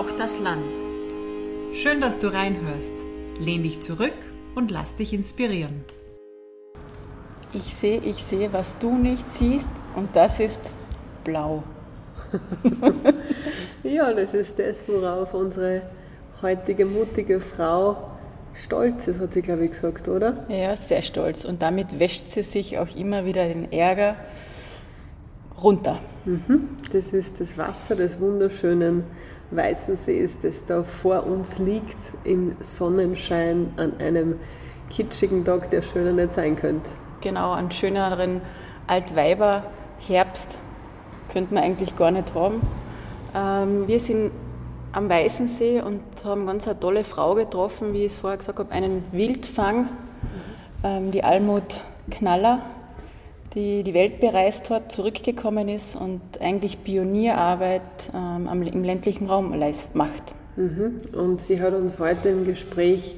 Braucht das Land. Schön, dass du reinhörst. Lehn dich zurück und lass dich inspirieren. Ich sehe, ich sehe, was du nicht siehst und das ist blau. ja, das ist das, worauf unsere heutige mutige Frau stolz ist, hat sie, glaube ich, gesagt, oder? Ja, sehr stolz. Und damit wäscht sie sich auch immer wieder den Ärger runter. Mhm. Das ist das Wasser des wunderschönen Weißen Sees, das da vor uns liegt im Sonnenschein an einem kitschigen Tag, der schöner nicht sein könnte. Genau, einen schöneren Altweiber-Herbst könnte man eigentlich gar nicht haben. Ähm, wir sind am Weißen See und haben ganz eine tolle Frau getroffen, wie ich es vorher gesagt habe, einen Wildfang, ähm, die Almut Knaller die die Welt bereist hat, zurückgekommen ist und eigentlich Pionierarbeit ähm, im ländlichen Raum macht. Mhm. Und sie hat uns heute im Gespräch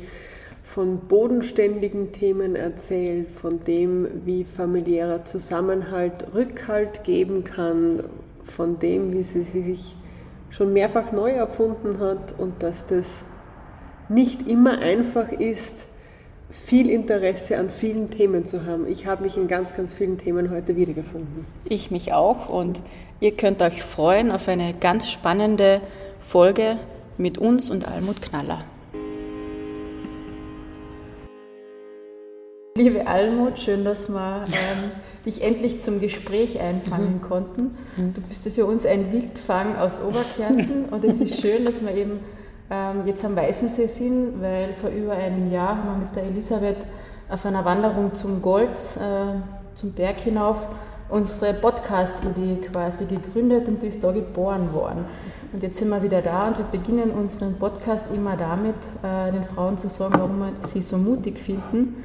von bodenständigen Themen erzählt, von dem, wie familiärer Zusammenhalt Rückhalt geben kann, von dem, wie sie sich schon mehrfach neu erfunden hat und dass das nicht immer einfach ist, viel Interesse an vielen Themen zu haben. Ich habe mich in ganz, ganz vielen Themen heute wiedergefunden. Ich mich auch und ihr könnt euch freuen auf eine ganz spannende Folge mit uns und Almut Knaller. Liebe Almut, schön, dass wir ähm, dich endlich zum Gespräch einfangen mhm. konnten. Du bist ja für uns ein Wildfang aus Oberkärnten und es ist schön, dass wir eben jetzt am Weißensee sind, weil vor über einem Jahr haben wir mit der Elisabeth auf einer Wanderung zum Golz, äh, zum Berg hinauf, unsere Podcast-Idee quasi gegründet und die ist da geboren worden. Und jetzt sind wir wieder da und wir beginnen unseren Podcast immer damit, äh, den Frauen zu sagen, warum wir sie so mutig finden.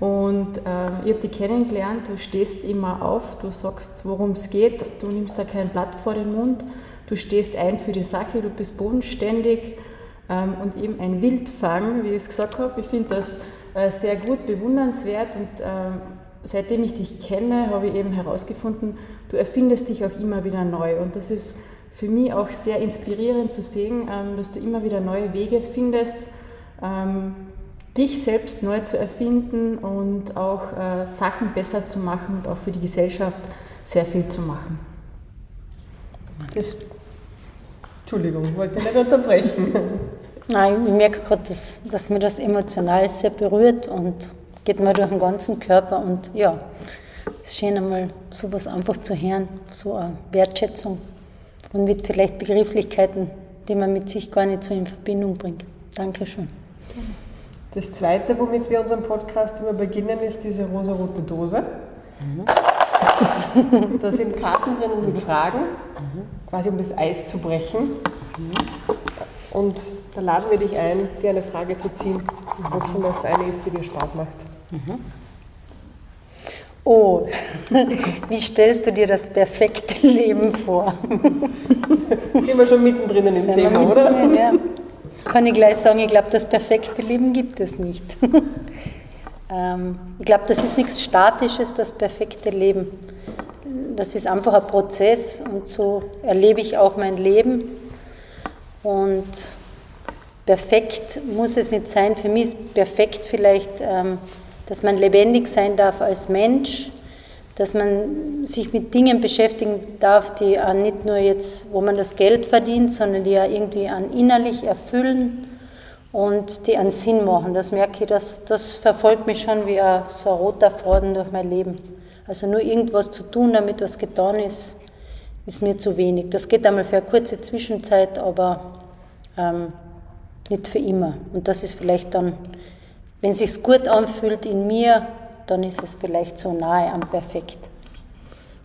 Und äh, ich habe die kennengelernt, du stehst immer auf, du sagst, worum es geht, du nimmst da kein Blatt vor den Mund, du stehst ein für die Sache, du bist bodenständig ähm, und eben ein Wildfang, wie ich es gesagt habe. Ich finde das äh, sehr gut, bewundernswert und ähm, seitdem ich dich kenne, habe ich eben herausgefunden, du erfindest dich auch immer wieder neu und das ist für mich auch sehr inspirierend zu sehen, ähm, dass du immer wieder neue Wege findest, dich selbst neu zu erfinden und auch äh, Sachen besser zu machen und auch für die Gesellschaft sehr viel zu machen. Das Entschuldigung, ich wollte nicht unterbrechen. Nein, ich merke gerade, dass, dass mir das emotional sehr berührt und geht mir durch den ganzen Körper. Und ja, es ist schön einmal sowas einfach zu hören, so eine Wertschätzung und mit vielleicht Begrifflichkeiten, die man mit sich gar nicht so in Verbindung bringt. Dankeschön. Das Zweite, womit wir unseren Podcast immer beginnen, ist diese rosarote Dose. Mhm. Da sind Karten drin mit Fragen, quasi um das Eis zu brechen. Und da laden wir dich ein, dir eine Frage zu ziehen, wovon das eine ist, die dir Spaß macht. Oh, wie stellst du dir das perfekte Leben vor? sind wir schon mittendrin im Sind Thema, oder? Ja. Kann ich gleich sagen, ich glaube, das perfekte Leben gibt es nicht. Ähm, ich glaube, das ist nichts Statisches, das perfekte Leben. Das ist einfach ein Prozess und so erlebe ich auch mein Leben. Und perfekt muss es nicht sein. Für mich ist perfekt vielleicht, ähm, dass man lebendig sein darf als Mensch, dass man sich mit Dingen beschäftigen darf, die nicht nur jetzt, wo man das Geld verdient, sondern die ja irgendwie an innerlich erfüllen und die einen Sinn machen. Das merke ich, das, das verfolgt mich schon wie ein, so ein roter Faden durch mein Leben. Also nur irgendwas zu tun, damit was getan ist, ist mir zu wenig. Das geht einmal für eine kurze Zwischenzeit, aber ähm, nicht für immer. Und das ist vielleicht dann, wenn es sich gut anfühlt in mir, dann ist es vielleicht so nahe am Perfekt.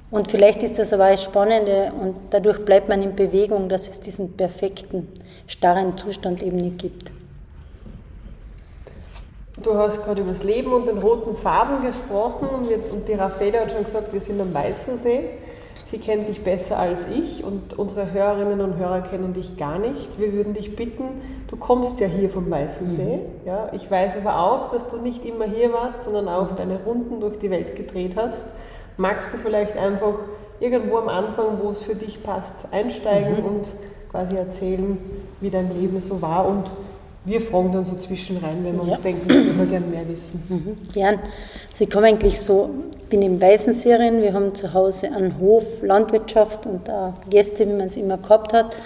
Und vielleicht ist das aber das Spannende und dadurch bleibt man in Bewegung, dass es diesen perfekten, starren Zustand eben nicht gibt. Du hast gerade über das Leben und den roten Faden gesprochen und die Raffaele hat schon gesagt, wir sind am Weißen See. Sie kennt dich besser als ich und unsere Hörerinnen und Hörer kennen dich gar nicht. Wir würden dich bitten, du kommst ja hier vom Weißen See. Mhm. Ja, ich weiß aber auch, dass du nicht immer hier warst, sondern auch deine Runden durch die Welt gedreht hast. Magst du vielleicht einfach irgendwo am Anfang, wo es für dich passt, einsteigen mhm. und quasi erzählen, wie dein Leben so war und wir fragen dann so zwischen rein, wenn wir ja. uns denken, wir würden gerne mehr wissen. Mhm, gern. Also ich komme eigentlich so, bin im Weißenserien, wir haben zu Hause einen Hof, Landwirtschaft und auch Gäste, wie man es immer gehabt hat.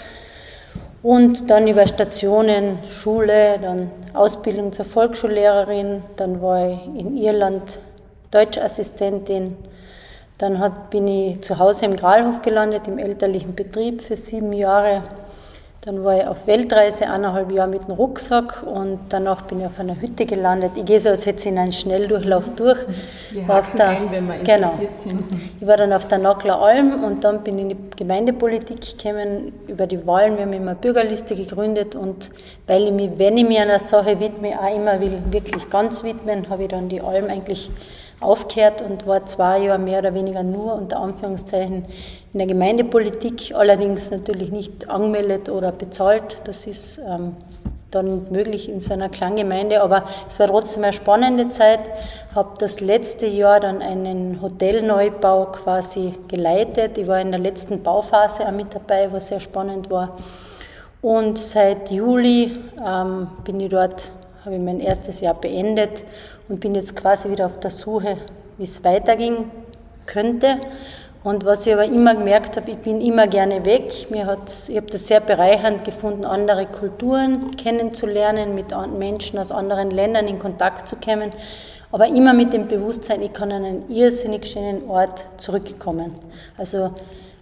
Und dann über Stationen, Schule, dann Ausbildung zur Volksschullehrerin, dann war ich in Irland Deutschassistentin, dann hat, bin ich zu Hause im Gralhof gelandet, im elterlichen Betrieb für sieben Jahre. Dann war ich auf Weltreise eineinhalb Jahre mit dem Rucksack und danach bin ich auf einer Hütte gelandet. Ich gehe so als jetzt in einen Schnelldurchlauf durch. Wir war der, ein, wenn wir genau. sind. Ich war dann auf der Nackler Alm und dann bin ich in die Gemeindepolitik gekommen über die Wahlen. Wir haben immer eine Bürgerliste gegründet und weil ich mich, wenn ich mir einer Sache widme, auch immer will wirklich ganz widmen, habe ich dann die Alm eigentlich aufgehört und war zwei Jahre mehr oder weniger nur unter Anführungszeichen in der Gemeindepolitik, allerdings natürlich nicht angemeldet oder bezahlt. Das ist ähm, dann möglich in so einer kleinen Gemeinde, aber es war trotzdem eine spannende Zeit. Habe das letzte Jahr dann einen Hotelneubau quasi geleitet. Ich war in der letzten Bauphase auch mit dabei, was sehr spannend war. Und seit Juli ähm, bin ich dort, habe ich mein erstes Jahr beendet und bin jetzt quasi wieder auf der Suche, wie es weitergehen könnte. Und was ich aber immer gemerkt habe, ich bin immer gerne weg. Mir hat, ich habe das sehr bereichernd gefunden, andere Kulturen kennenzulernen, mit Menschen aus anderen Ländern in Kontakt zu kommen. Aber immer mit dem Bewusstsein, ich kann an einen irrsinnig schönen Ort zurückkommen. Also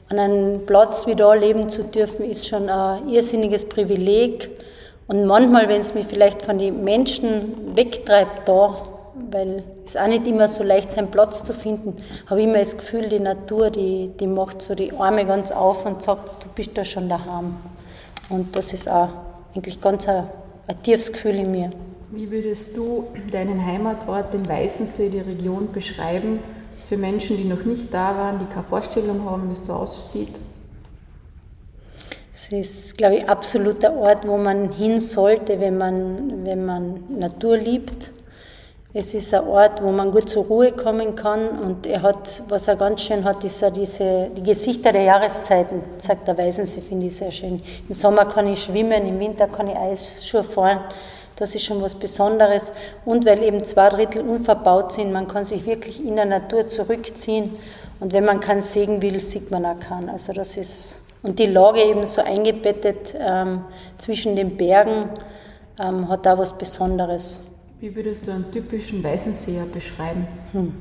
an einem Platz wie da leben zu dürfen, ist schon ein irrsinniges Privileg. Und manchmal, wenn es mich vielleicht von den Menschen wegtreibt da, weil es auch nicht immer so leicht seinen Platz zu finden, habe ich immer das Gefühl, die Natur, die, die macht so die Arme ganz auf und sagt, du bist da schon daheim. Und das ist auch eigentlich ganz ein, ein tiefes Gefühl in mir. Wie würdest du deinen Heimatort, den Weißensee, die Region beschreiben für Menschen, die noch nicht da waren, die keine Vorstellung haben, wie es so aussieht? Es ist, glaube ich, absolut der Ort, wo man hin sollte, wenn man, wenn man Natur liebt es ist ein Ort, wo man gut zur Ruhe kommen kann und er hat, was er ganz schön hat, ist diese, die Gesichter der Jahreszeiten, sagt der Weisensee, finde ich sehr schön. Im Sommer kann ich schwimmen, im Winter kann ich Eisschuhe fahren, das ist schon was Besonderes und weil eben zwei Drittel unverbaut sind, man kann sich wirklich in der Natur zurückziehen und wenn man keinen Segen will, sieht man auch keinen. Also das ist, und die Lage eben so eingebettet ähm, zwischen den Bergen ähm, hat da was Besonderes. Wie würdest du einen typischen Weißenseher beschreiben? Hm.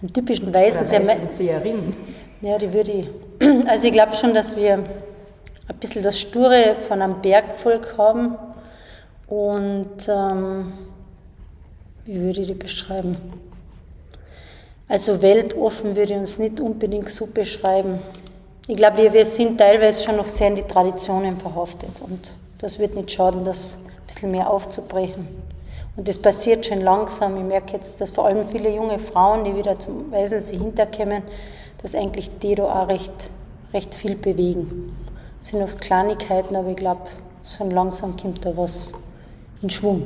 Einen typischen Weißenseher? Oder Weißenseherin? Ja, die würde ich. Also ich glaube schon, dass wir ein bisschen das Sture von einem Bergvolk haben. Und ähm, wie würde ich die beschreiben? Also weltoffen würde ich uns nicht unbedingt so beschreiben. Ich glaube, wir, wir sind teilweise schon noch sehr in die Traditionen verhaftet. Und das wird nicht schaden, das ein bisschen mehr aufzubrechen. Und das passiert schon langsam. Ich merke jetzt, dass vor allem viele junge Frauen, die wieder zum Weisensee hinterkommen, dass eigentlich die da auch recht, recht viel bewegen. Das sind oft Kleinigkeiten, aber ich glaube, schon langsam kommt da was in Schwung.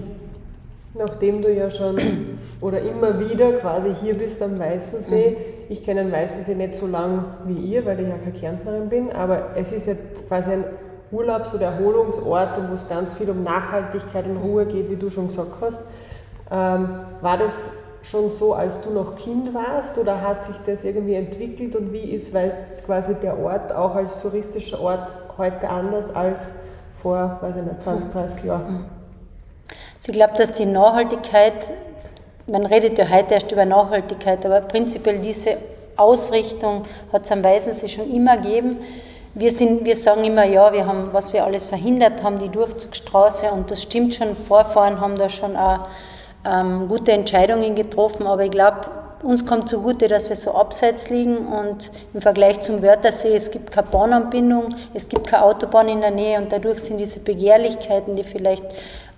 Nachdem du ja schon oder immer wieder quasi hier bist am Weißensee, mhm. ich kenne den Weißensee nicht so lang wie ihr, weil ich ja keine Kärntnerin bin, aber es ist ja quasi ein Urlaubs- oder Erholungsort und wo es ganz viel um Nachhaltigkeit und Ruhe geht, wie du schon gesagt hast. Ähm, war das schon so, als du noch Kind warst oder hat sich das irgendwie entwickelt und wie ist quasi der Ort auch als touristischer Ort heute anders als vor, weiß ich nicht, 20, 30 Jahren? Also ich glaube, dass die Nachhaltigkeit, man redet ja heute erst über Nachhaltigkeit, aber prinzipiell diese Ausrichtung hat es am Weißensee schon immer gegeben. Wir, sind, wir sagen immer, ja, wir haben, was wir alles verhindert haben, die Durchzugsstraße. Und das stimmt schon, Vorfahren haben da schon auch ähm, gute Entscheidungen getroffen, aber ich glaube, uns kommt zugute, dass wir so abseits liegen. Und im Vergleich zum Wörthersee, es gibt keine Bahnanbindung, es gibt keine Autobahn in der Nähe. Und dadurch sind diese Begehrlichkeiten, die vielleicht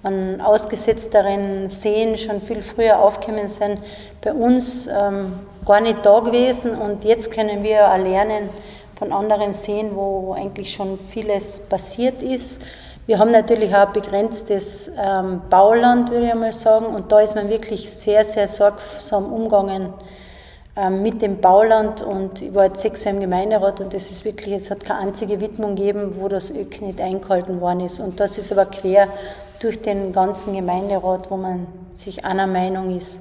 an ausgesetzteren Seen schon viel früher aufgekommen sind, bei uns ähm, gar nicht da gewesen. Und jetzt können wir auch lernen, von anderen Seen, wo, wo eigentlich schon vieles passiert ist. Wir haben natürlich auch begrenztes ähm, Bauland, würde ich mal sagen, und da ist man wirklich sehr, sehr sorgsam umgegangen ähm, mit dem Bauland und ich war jetzt sechs Jahre im Gemeinderat und es ist wirklich, es hat keine einzige Widmung gegeben, wo das ÖK nicht eingehalten worden ist. Und das ist aber quer durch den ganzen Gemeinderat, wo man sich einer Meinung ist.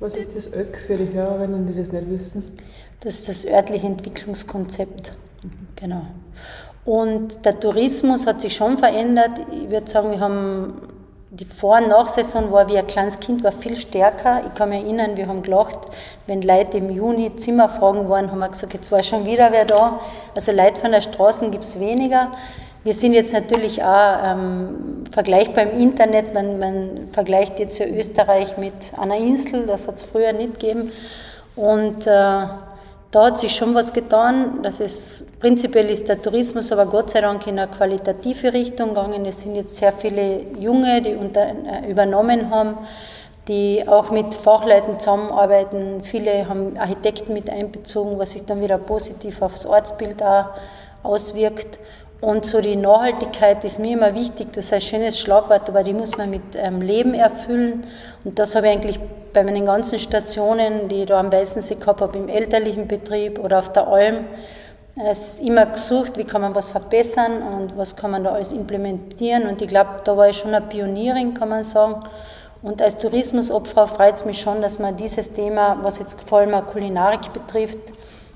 Was ist das ÖK für die Hörerinnen, die das nicht wissen? Das ist das örtliche Entwicklungskonzept. Genau. Und der Tourismus hat sich schon verändert. Ich würde sagen, wir haben die Vor- und Nachsaison war, wie ein kleines Kind, war viel stärker. Ich kann mich erinnern, wir haben gelacht, wenn Leute im Juni Zimmerfragen waren, haben wir gesagt, jetzt war schon wieder wer da. Also Leute von der Straße gibt es weniger. Wir sind jetzt natürlich auch ähm, vergleichbar im Internet. Man, man vergleicht jetzt ja Österreich mit einer Insel, das hat es früher nicht gegeben. Und äh, da hat sich schon was getan. Das ist, prinzipiell ist der Tourismus aber Gott sei Dank in eine qualitative Richtung gegangen. Es sind jetzt sehr viele Junge, die unter, äh, übernommen haben, die auch mit Fachleuten zusammenarbeiten. Viele haben Architekten mit einbezogen, was sich dann wieder positiv aufs Ortsbild auch auswirkt. Und so die Nachhaltigkeit ist mir immer wichtig, das ist ein schönes Schlagwort, aber die muss man mit ähm, Leben erfüllen. Und das habe ich eigentlich bei meinen ganzen Stationen, die ich da am Weißensee gehabt habe, im elterlichen Betrieb oder auf der Alm, es immer gesucht, wie kann man was verbessern und was kann man da alles implementieren. Und ich glaube, da war ich schon eine Pionierin, kann man sagen. Und als Tourismusopfer freut es mich schon, dass man dieses Thema, was jetzt vor allem Kulinarik betrifft,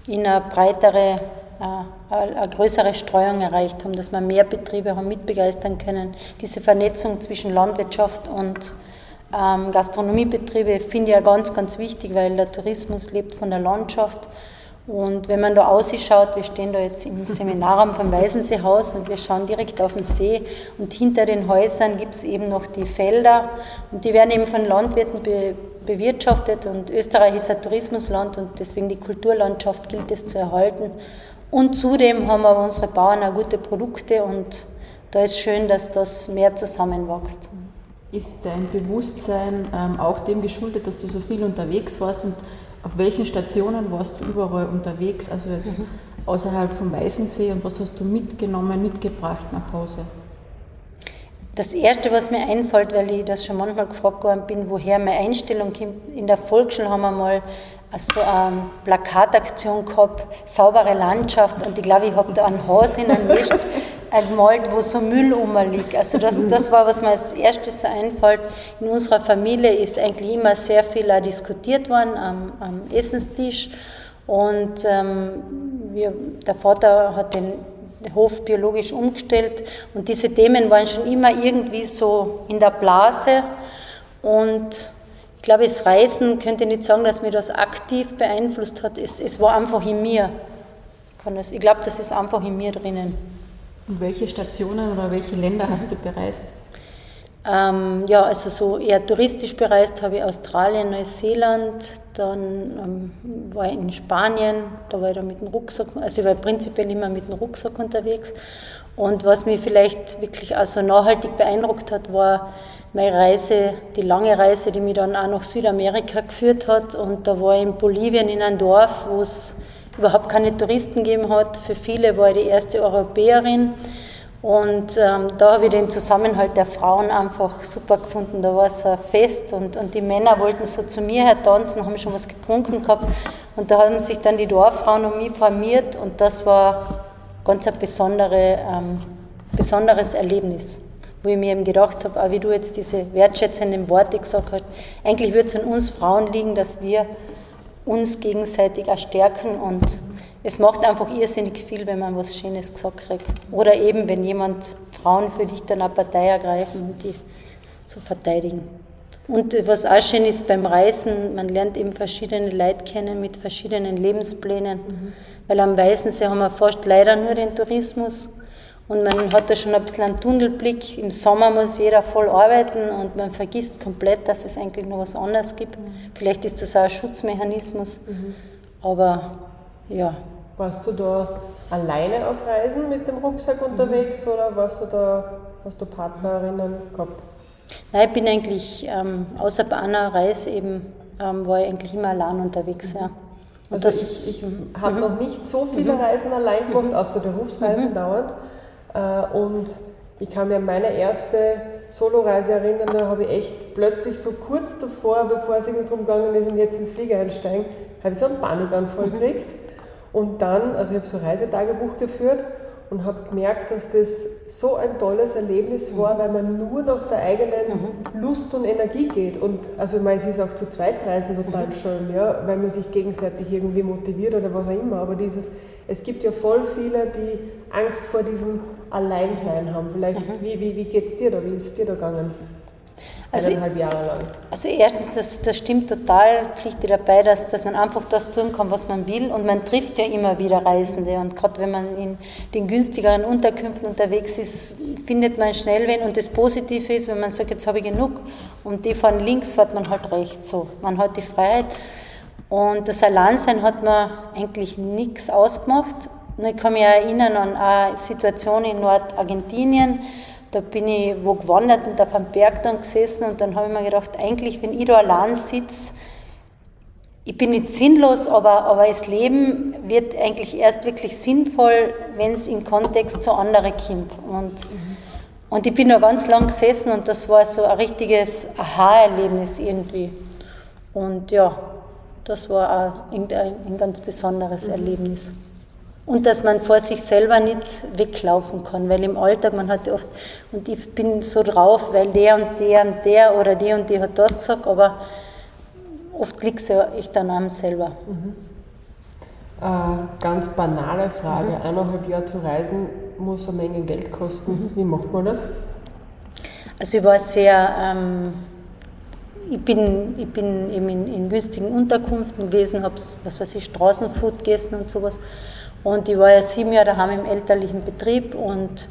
in eine breitere äh, eine größere Streuung erreicht haben, dass wir mehr Betriebe haben mitbegeistern können. Diese Vernetzung zwischen Landwirtschaft und ähm, Gastronomiebetriebe finde ich ja ganz, ganz wichtig, weil der Tourismus lebt von der Landschaft. Und wenn man da ausschaut, wir stehen da jetzt im Seminarraum vom Weißenseehaus und wir schauen direkt auf den See und hinter den Häusern gibt es eben noch die Felder und die werden eben von Landwirten be bewirtschaftet und Österreich ist ein Tourismusland und deswegen die Kulturlandschaft gilt es zu erhalten. Und zudem haben aber unsere Bauern auch gute Produkte und da ist schön, dass das mehr zusammenwächst. Ist dein Bewusstsein ähm, auch dem geschuldet, dass du so viel unterwegs warst und auf welchen Stationen warst du überall unterwegs, also jetzt mhm. außerhalb vom Weißensee und was hast du mitgenommen, mitgebracht nach Hause? Das Erste, was mir einfällt, weil ich das schon manchmal gefragt worden bin, woher meine Einstellung kommt, in der Volksschule haben wir mal so eine Plakataktion gehabt, saubere Landschaft und ich glaube, ich habe da einen Haus in einem Nest gemalt, wo so Müll rumliegt. Also das, das war, was mir als erstes so einfällt. In unserer Familie ist eigentlich immer sehr viel auch diskutiert worden am, am Essenstisch und ähm, wir, der Vater hat den Hof biologisch umgestellt und diese Themen waren schon immer irgendwie so in der Blase und ich glaube, das Reisen könnte ich nicht sagen, dass mir das aktiv beeinflusst hat. Es, es war einfach in mir. Ich glaube, das ist einfach in mir drinnen. Und welche Stationen oder welche Länder hast du bereist? Ähm, ja, also so eher touristisch bereist habe ich Australien, Neuseeland, dann ähm, war ich in Spanien, da war ich dann mit dem Rucksack, also ich war prinzipiell immer mit dem Rucksack unterwegs. Und was mich vielleicht wirklich auch so nachhaltig beeindruckt hat, war meine Reise, die lange Reise, die mich dann auch nach Südamerika geführt hat. Und da war ich in Bolivien in einem Dorf, wo es überhaupt keine Touristen gegeben hat. Für viele war ich die erste Europäerin. Und ähm, da habe ich den Zusammenhalt der Frauen einfach super gefunden. Da war so ein Fest und, und die Männer wollten so zu mir her tanzen, haben schon was getrunken gehabt. Und da haben sich dann die Dorffrauen um mich formiert und das war ganz ein besondere, ähm, besonderes Erlebnis wo ich mir eben gedacht habe, auch wie du jetzt diese wertschätzenden Worte gesagt hast, eigentlich würde es an uns Frauen liegen, dass wir uns gegenseitig auch stärken und es macht einfach irrsinnig viel, wenn man was Schönes gesagt kriegt. Oder eben, wenn jemand Frauen für dich dann eine Partei ergreifen und die zu verteidigen. Und was auch schön ist beim Reisen, man lernt eben verschiedene Leute kennen mit verschiedenen Lebensplänen. Mhm. Weil am Weißensee haben wir fast leider nur den Tourismus und man hat da schon ein bisschen einen Tunnelblick. Im Sommer muss jeder voll arbeiten und man vergisst komplett, dass es eigentlich noch was anderes gibt. Mhm. Vielleicht ist das auch ein Schutzmechanismus. Mhm. Aber ja. Warst du da alleine auf Reisen mit dem Rucksack unterwegs mhm. oder warst du da, hast du Partnerinnen gehabt? Nein, ich bin eigentlich, ähm, außer bei einer Reise eben, ähm, war ich eigentlich immer allein unterwegs. Ja. Und also das, ich, ich habe mhm. noch nicht so viele mhm. Reisen allein gemacht, außer Berufsreisen mhm. dauernd. Äh, und ich kann mir an meine erste Soloreise erinnern, da habe ich echt plötzlich so kurz davor, bevor es irgendwie darum gegangen ist, und jetzt im Flieger einsteigen, habe ich so einen Panikanfall mhm. gekriegt. Und dann, also ich habe so ein Reisetagebuch geführt und habe gemerkt, dass das so ein tolles Erlebnis war, weil man nur nach der eigenen mhm. Lust und Energie geht. Und also ich meine, es ist auch zu Zweitreisen total mhm. schön, ja, weil man sich gegenseitig irgendwie motiviert oder was auch immer. Aber dieses, es gibt ja voll viele, die Angst vor diesem Alleinsein haben. Vielleicht, mhm. wie, wie, wie geht es dir da? Wie ist es dir da gegangen? Also, eineinhalb Jahre lang. Also erstens, das, das stimmt total, pflichte dabei, dass, dass man einfach das tun kann, was man will und man trifft ja immer wieder Reisende und gerade wenn man in den günstigeren Unterkünften unterwegs ist, findet man schnell wen und das Positive ist, wenn man sagt, jetzt habe ich genug und die fahren links, fährt man halt rechts so. Man hat die Freiheit und das Alleinsein hat mir eigentlich nichts ausgemacht. Ich kann mich erinnern an eine Situation in Nordargentinien, da bin ich wo gewandert und auf einem Berg dann gesessen und dann habe ich mir gedacht, eigentlich, wenn ich da allein sitze, ich bin nicht sinnlos, aber, aber das Leben wird eigentlich erst wirklich sinnvoll, wenn es im Kontext zu anderen kommt. Und, mhm. und ich bin da ganz lang gesessen und das war so ein richtiges Aha-Erlebnis irgendwie. Und ja, das war auch ein, ein ganz besonderes mhm. Erlebnis und dass man vor sich selber nicht weglaufen kann, weil im Alltag man hat oft, und ich bin so drauf, weil der und der und der oder die und die hat das gesagt, aber oft liegt es ja echt an einem selber. Mhm. Äh, ganz banale Frage, mhm. eineinhalb Jahre zu reisen muss eine Menge Geld kosten. Mhm. Wie macht man das? Also ich war sehr, ähm, ich bin, ich bin eben in, in günstigen Unterkünften gewesen, habe was weiß ich, Straßenfood gegessen und sowas. Und ich war ja sieben Jahre daheim im elterlichen Betrieb und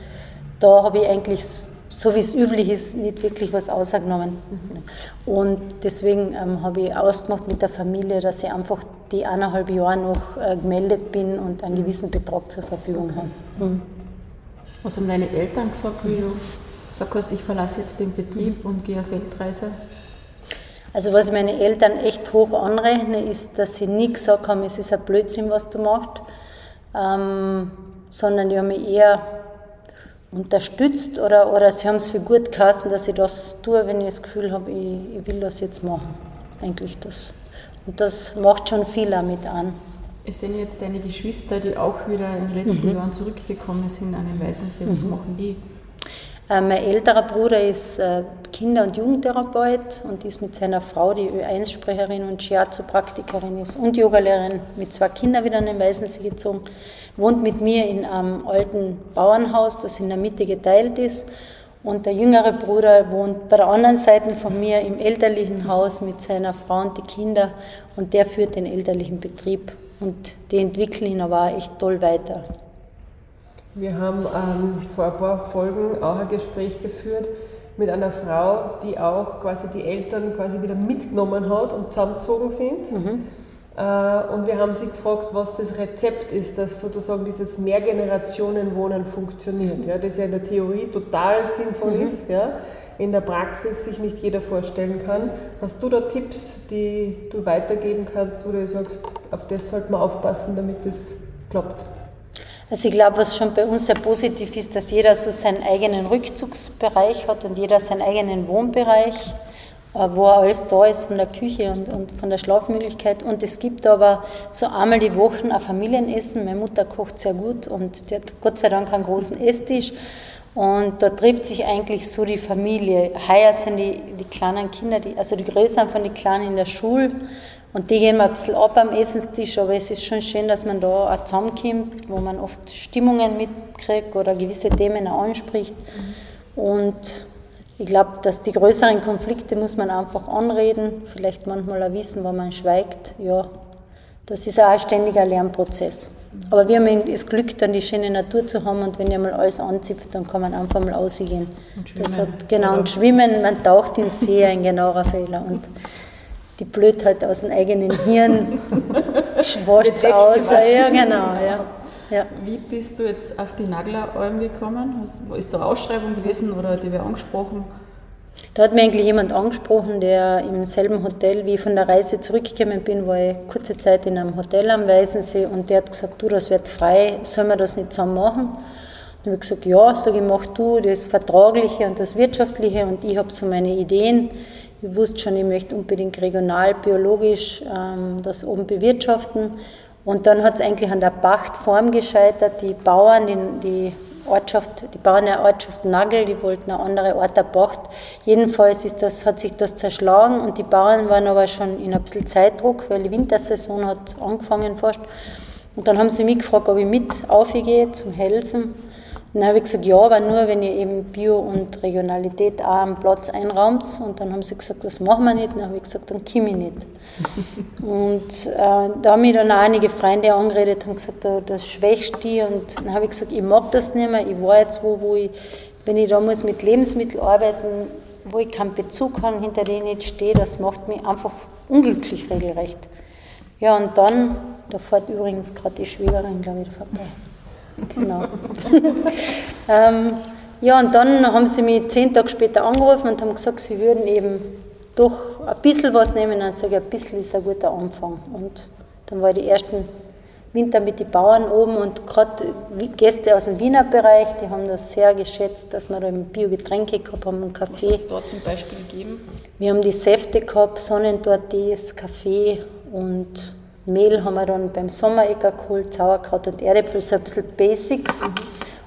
da habe ich eigentlich, so wie es üblich ist, nicht wirklich was ausgenommen. Mhm. Und deswegen ähm, habe ich ausgemacht mit der Familie, dass ich einfach die eineinhalb Jahre noch äh, gemeldet bin und einen gewissen Betrag zur Verfügung habe. Mhm. Was haben deine Eltern gesagt, wie du gesagt hast, ich verlasse jetzt den Betrieb und gehe auf Weltreise? Also was meine Eltern echt hoch anrechnen, ist, dass sie nie gesagt haben, es ist ein Blödsinn, was du machst, ähm, sondern die haben mich eher unterstützt oder, oder sie haben es für gut geheißen, dass ich das tue, wenn ich das Gefühl habe, ich, ich will das jetzt machen. Eigentlich das. Und das macht schon viel damit an. Es sind jetzt deine Geschwister, die auch wieder in den letzten mhm. Jahren zurückgekommen sind an den Weißensee. Was mhm. machen die? Äh, mein älterer Bruder ist äh, Kinder- und Jugendtherapeut und ist mit seiner Frau, die Ö1-Sprecherin und Shiatsu-Praktikerin ist und Yogalehrerin, mit zwei Kindern wieder an den Weißensee gezogen, wohnt mit mir in einem alten Bauernhaus, das in der Mitte geteilt ist. Und der jüngere Bruder wohnt bei der anderen Seite von mir im elterlichen Haus mit seiner Frau und die Kinder und der führt den elterlichen Betrieb. Und die entwickeln ihn aber echt toll weiter. Wir haben ähm, vor ein paar Folgen auch ein Gespräch geführt mit einer Frau, die auch quasi die Eltern quasi wieder mitgenommen hat und zusammengezogen sind. Mhm. Äh, und wir haben sie gefragt, was das Rezept ist, dass sozusagen dieses Mehrgenerationenwohnen funktioniert. Ja, das ja in der Theorie total sinnvoll mhm. ist, ja, in der Praxis sich nicht jeder vorstellen kann. Hast du da Tipps, die du weitergeben kannst, wo du sagst, auf das sollte man aufpassen, damit das klappt? Also ich glaube, was schon bei uns sehr positiv ist, dass jeder so seinen eigenen Rückzugsbereich hat und jeder seinen eigenen Wohnbereich, äh, wo alles da ist von der Küche und, und von der Schlafmöglichkeit. Und es gibt aber so einmal die Woche ein Familienessen. Meine Mutter kocht sehr gut und die hat Gott sei Dank einen großen Esstisch. Und da trifft sich eigentlich so die Familie. Heuer sind die, die kleinen Kinder, die, also die Größeren von den Kleinen in der Schule. Und die gehen wir ein bisschen ab am Essenstisch, aber es ist schon schön, dass man da auch zusammenkommt, wo man oft Stimmungen mitkriegt oder gewisse Themen auch anspricht. Und ich glaube, dass die größeren Konflikte muss man einfach anreden, vielleicht manchmal auch wissen, wo man schweigt. Ja, das ist auch ein ständiger Lernprozess. Aber wir haben das Glück, dann die schöne Natur zu haben und wenn ihr mal alles anzipft, dann kann man einfach mal ausgehen. Und schwimmen. Hat, genau, und schwimmen, man taucht in See, ein genauer Fehler. Und die Blödheit halt aus dem eigenen Hirn schwascht aus. Ja, genau. Ja. Ja. Wie bist du jetzt auf die Nagleralm gekommen? Ist da eine Ausschreibung gewesen oder die wir angesprochen? Da hat mir eigentlich jemand angesprochen, der im selben Hotel, wie ich von der Reise zurückgekommen bin, war ich kurze Zeit in einem Hotel am Weißensee und der hat gesagt, du, das wird frei, sollen wir das nicht zusammen machen? Und ich habe gesagt, ja, sage ich, mach du das Vertragliche und das Wirtschaftliche und ich habe so meine Ideen ich wusste schon, ich möchte unbedingt regional, biologisch ähm, das oben bewirtschaften. Und dann hat es eigentlich an der Pachtform gescheitert. Die Bauern, die, die Ortschaft, die Bauern der Ortschaft Nagel, die wollten eine andere Ort der Pacht. Jedenfalls ist das, hat sich das zerschlagen und die Bauern waren aber schon in ein bisschen Zeitdruck, weil die Wintersaison hat angefangen fast. Und dann haben sie mich gefragt, ob ich mit aufgehe zum Helfen. Und dann habe ich gesagt, ja, aber nur, wenn ihr eben Bio und Regionalität auch am Platz einraumt. Und dann haben sie gesagt, das machen wir nicht. Und dann habe ich gesagt, dann komme ich nicht. und äh, da haben mich dann auch einige Freunde angeredet und gesagt, das schwächt die. Und dann habe ich gesagt, ich mag das nicht mehr. Ich war jetzt wo, wo ich, wenn ich da muss mit Lebensmitteln arbeiten, wo ich keinen Bezug habe, hinter denen ich stehe, das macht mich einfach unglücklich regelrecht. Ja, und dann, da fährt übrigens gerade die Schwägerin, glaube ich, vorbei. Genau. ähm, ja, und dann haben sie mich zehn Tage später angerufen und haben gesagt, sie würden eben doch ein bisschen was nehmen. Dann sage ich, ein bisschen ist ein guter Anfang. Und dann war ich die ersten Winter mit den Bauern oben und gerade Gäste aus dem Wiener Bereich, die haben das sehr geschätzt, dass wir da Bio-Getränke gehabt haben, einen Kaffee. Was hat es dort zum Beispiel gegeben? Wir haben die Säfte gehabt, Sonnentortees, Kaffee und Mehl haben wir dann beim Sommerecker geholt, Sauerkraut und Erdäpfel, so ein bisschen Basics. Mhm.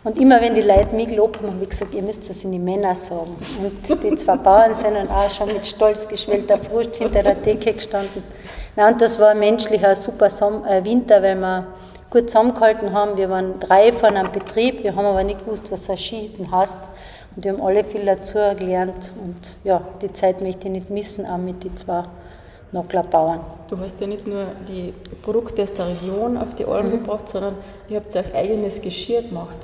Und immer wenn die Leute mich gelobt haben, habe ich gesagt, ihr müsst das in die Männer sagen. Und die zwei Bauern sind dann auch schon mit stolz geschwellter Brust hinter der Decke gestanden. Na, und das war ein super Som äh, Winter, weil wir gut zusammengehalten haben. Wir waren drei von einem Betrieb, wir haben aber nicht gewusst, was ein Skihütten heißt. Und wir haben alle viel dazu gelernt. Und ja, die Zeit möchte ich nicht missen, auch mit den zwei Bauern. Du hast ja nicht nur die Produkte aus der Region auf die Alm mhm. gebracht, sondern ihr habt auch eigenes Geschirr gemacht.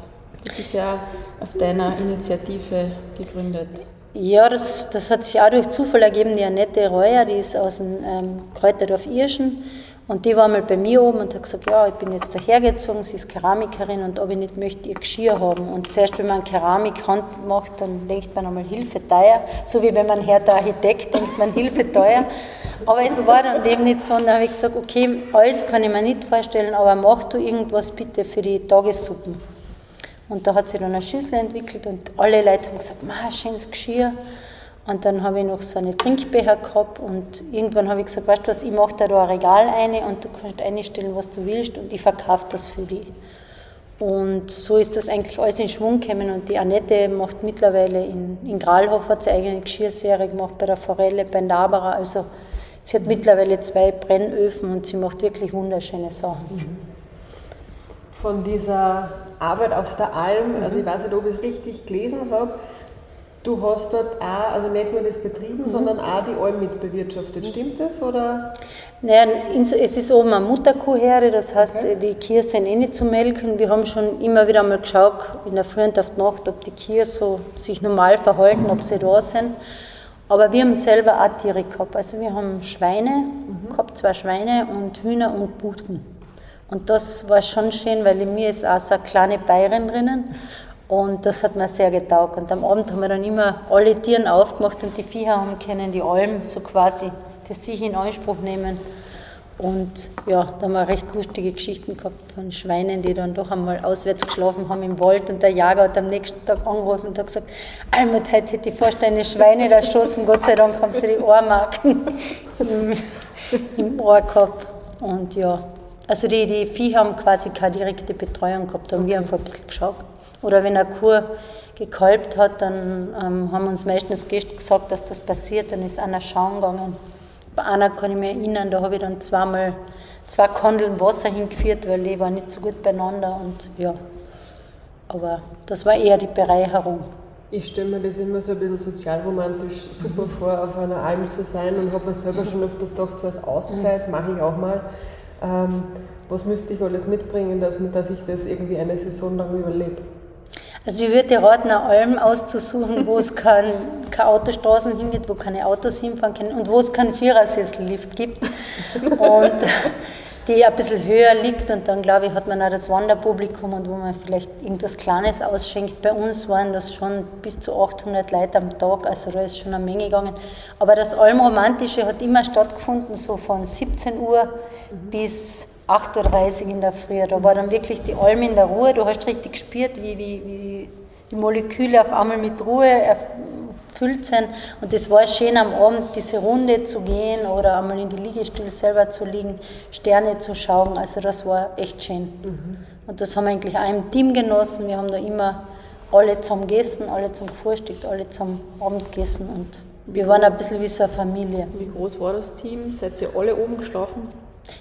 Das ist ja auf deiner Initiative gegründet. Ja, das, das hat sich auch durch Zufall ergeben. Die Annette Reuer, die ist aus dem ähm, Kräuterdorf Irschen und die war mal bei mir oben und hat gesagt, ja, ich bin jetzt dahergezogen, sie ist Keramikerin und ob ich nicht möchte ihr Geschirr haben. Und zuerst, wenn man Keramik Hand macht, dann denkt man einmal Hilfe teuer. So wie wenn man Herr der Architekt denkt man Hilfe teuer. Aber es war dann dem nicht so. Und dann habe ich gesagt, okay, alles kann ich mir nicht vorstellen, aber mach du irgendwas bitte für die Tagessuppen. Und da hat sie dann eine Schüssel entwickelt und alle Leute haben gesagt, ma, schönes Geschirr. Und dann habe ich noch so eine Trinkbecher gehabt und irgendwann habe ich gesagt, weißt du was, ich mache da, ein Regal ein und du kannst einstellen, was du willst und ich verkaufe das für dich. Und so ist das eigentlich alles in Schwung gekommen und die Annette macht mittlerweile in, in Gralhof hat sie eigene Geschirrserie gemacht, bei der Forelle, bei Nabara, also sie hat mittlerweile zwei Brennöfen und sie macht wirklich wunderschöne Sachen. Von dieser Arbeit auf der Alm, also ich weiß nicht, ob ich es richtig gelesen habe, Du hast dort auch, also nicht nur das betrieben, mhm. sondern auch die Alm mitbewirtschaftet. Stimmt das? Oder? Naja, es ist oben eine Mutterkuhherde, das heißt, okay. die Kühe sind eh nicht zu melken. Wir haben schon immer wieder mal geschaut, in der Früh und auf die Nacht, ob die Kühe so sich normal verhalten, ob sie da sind. Aber wir haben selber auch Tiere gehabt. Also wir haben Schweine mhm. gehabt, zwei Schweine und Hühner und Puten. Und das war schon schön, weil in mir ist auch so eine kleine Bayerin drinnen. Und das hat mir sehr getaugt. Und am Abend haben wir dann immer alle Tieren aufgemacht und die Viecher haben können die Alm so quasi für sich in Anspruch nehmen. Und ja, da haben wir recht lustige Geschichten gehabt von Schweinen, die dann doch einmal auswärts geschlafen haben im Wald. Und der Jäger hat am nächsten Tag angerufen und hat gesagt, Almut, heute hätte ich fast eine Schweine erschossen. Gott sei Dank haben sie die Ohrmarken im, im Ohr gehabt. Und ja, also die, die Viecher haben quasi keine direkte Betreuung gehabt, da haben wir einfach ein bisschen geschaut. Oder wenn eine Kuh gekalbt hat, dann ähm, haben uns meistens gesagt, dass das passiert. Dann ist einer schauen gegangen. Bei einer kann ich mich erinnern, da habe ich dann zweimal zwei Kondeln Wasser hingeführt, weil die waren nicht so gut beieinander. Und ja, aber das war eher die Bereicherung. Ich stelle mir das immer so ein bisschen sozialromantisch super vor, auf einer Alm zu sein und habe mir selber schon oft das gedacht, so als Auszeit mache ich auch mal. Ähm, was müsste ich alles mitbringen, dass, dass ich das irgendwie eine Saison lang überlebe? Also ich würde raten, eine Alm auszusuchen, wo es keine, keine Autostraßen hingeht, wo keine Autos hinfahren können und wo es keinen Vierersessellift gibt und die ein bisschen höher liegt und dann glaube ich hat man auch das Wanderpublikum und wo man vielleicht irgendwas Kleines ausschenkt. Bei uns waren das schon bis zu 800 Leute am Tag, also da ist schon eine Menge gegangen. Aber das Almromantische hat immer stattgefunden, so von 17 Uhr mhm. bis 8.30 Uhr in der Früh. Da war dann wirklich die Alm in der Ruhe. Du hast richtig gespürt, wie, wie, wie die Moleküle auf einmal mit Ruhe gefüllt sind. Und es war schön am Abend, diese Runde zu gehen oder einmal in die Liegestühle selber zu liegen, Sterne zu schauen. Also das war echt schön. Mhm. Und das haben wir eigentlich auch im Team genossen. Wir haben da immer alle zusammen gegessen, alle zum gefrühstückt, alle zum Abend gegessen und wir waren ein bisschen wie so eine Familie. Wie groß war das Team? Seid ihr alle oben geschlafen?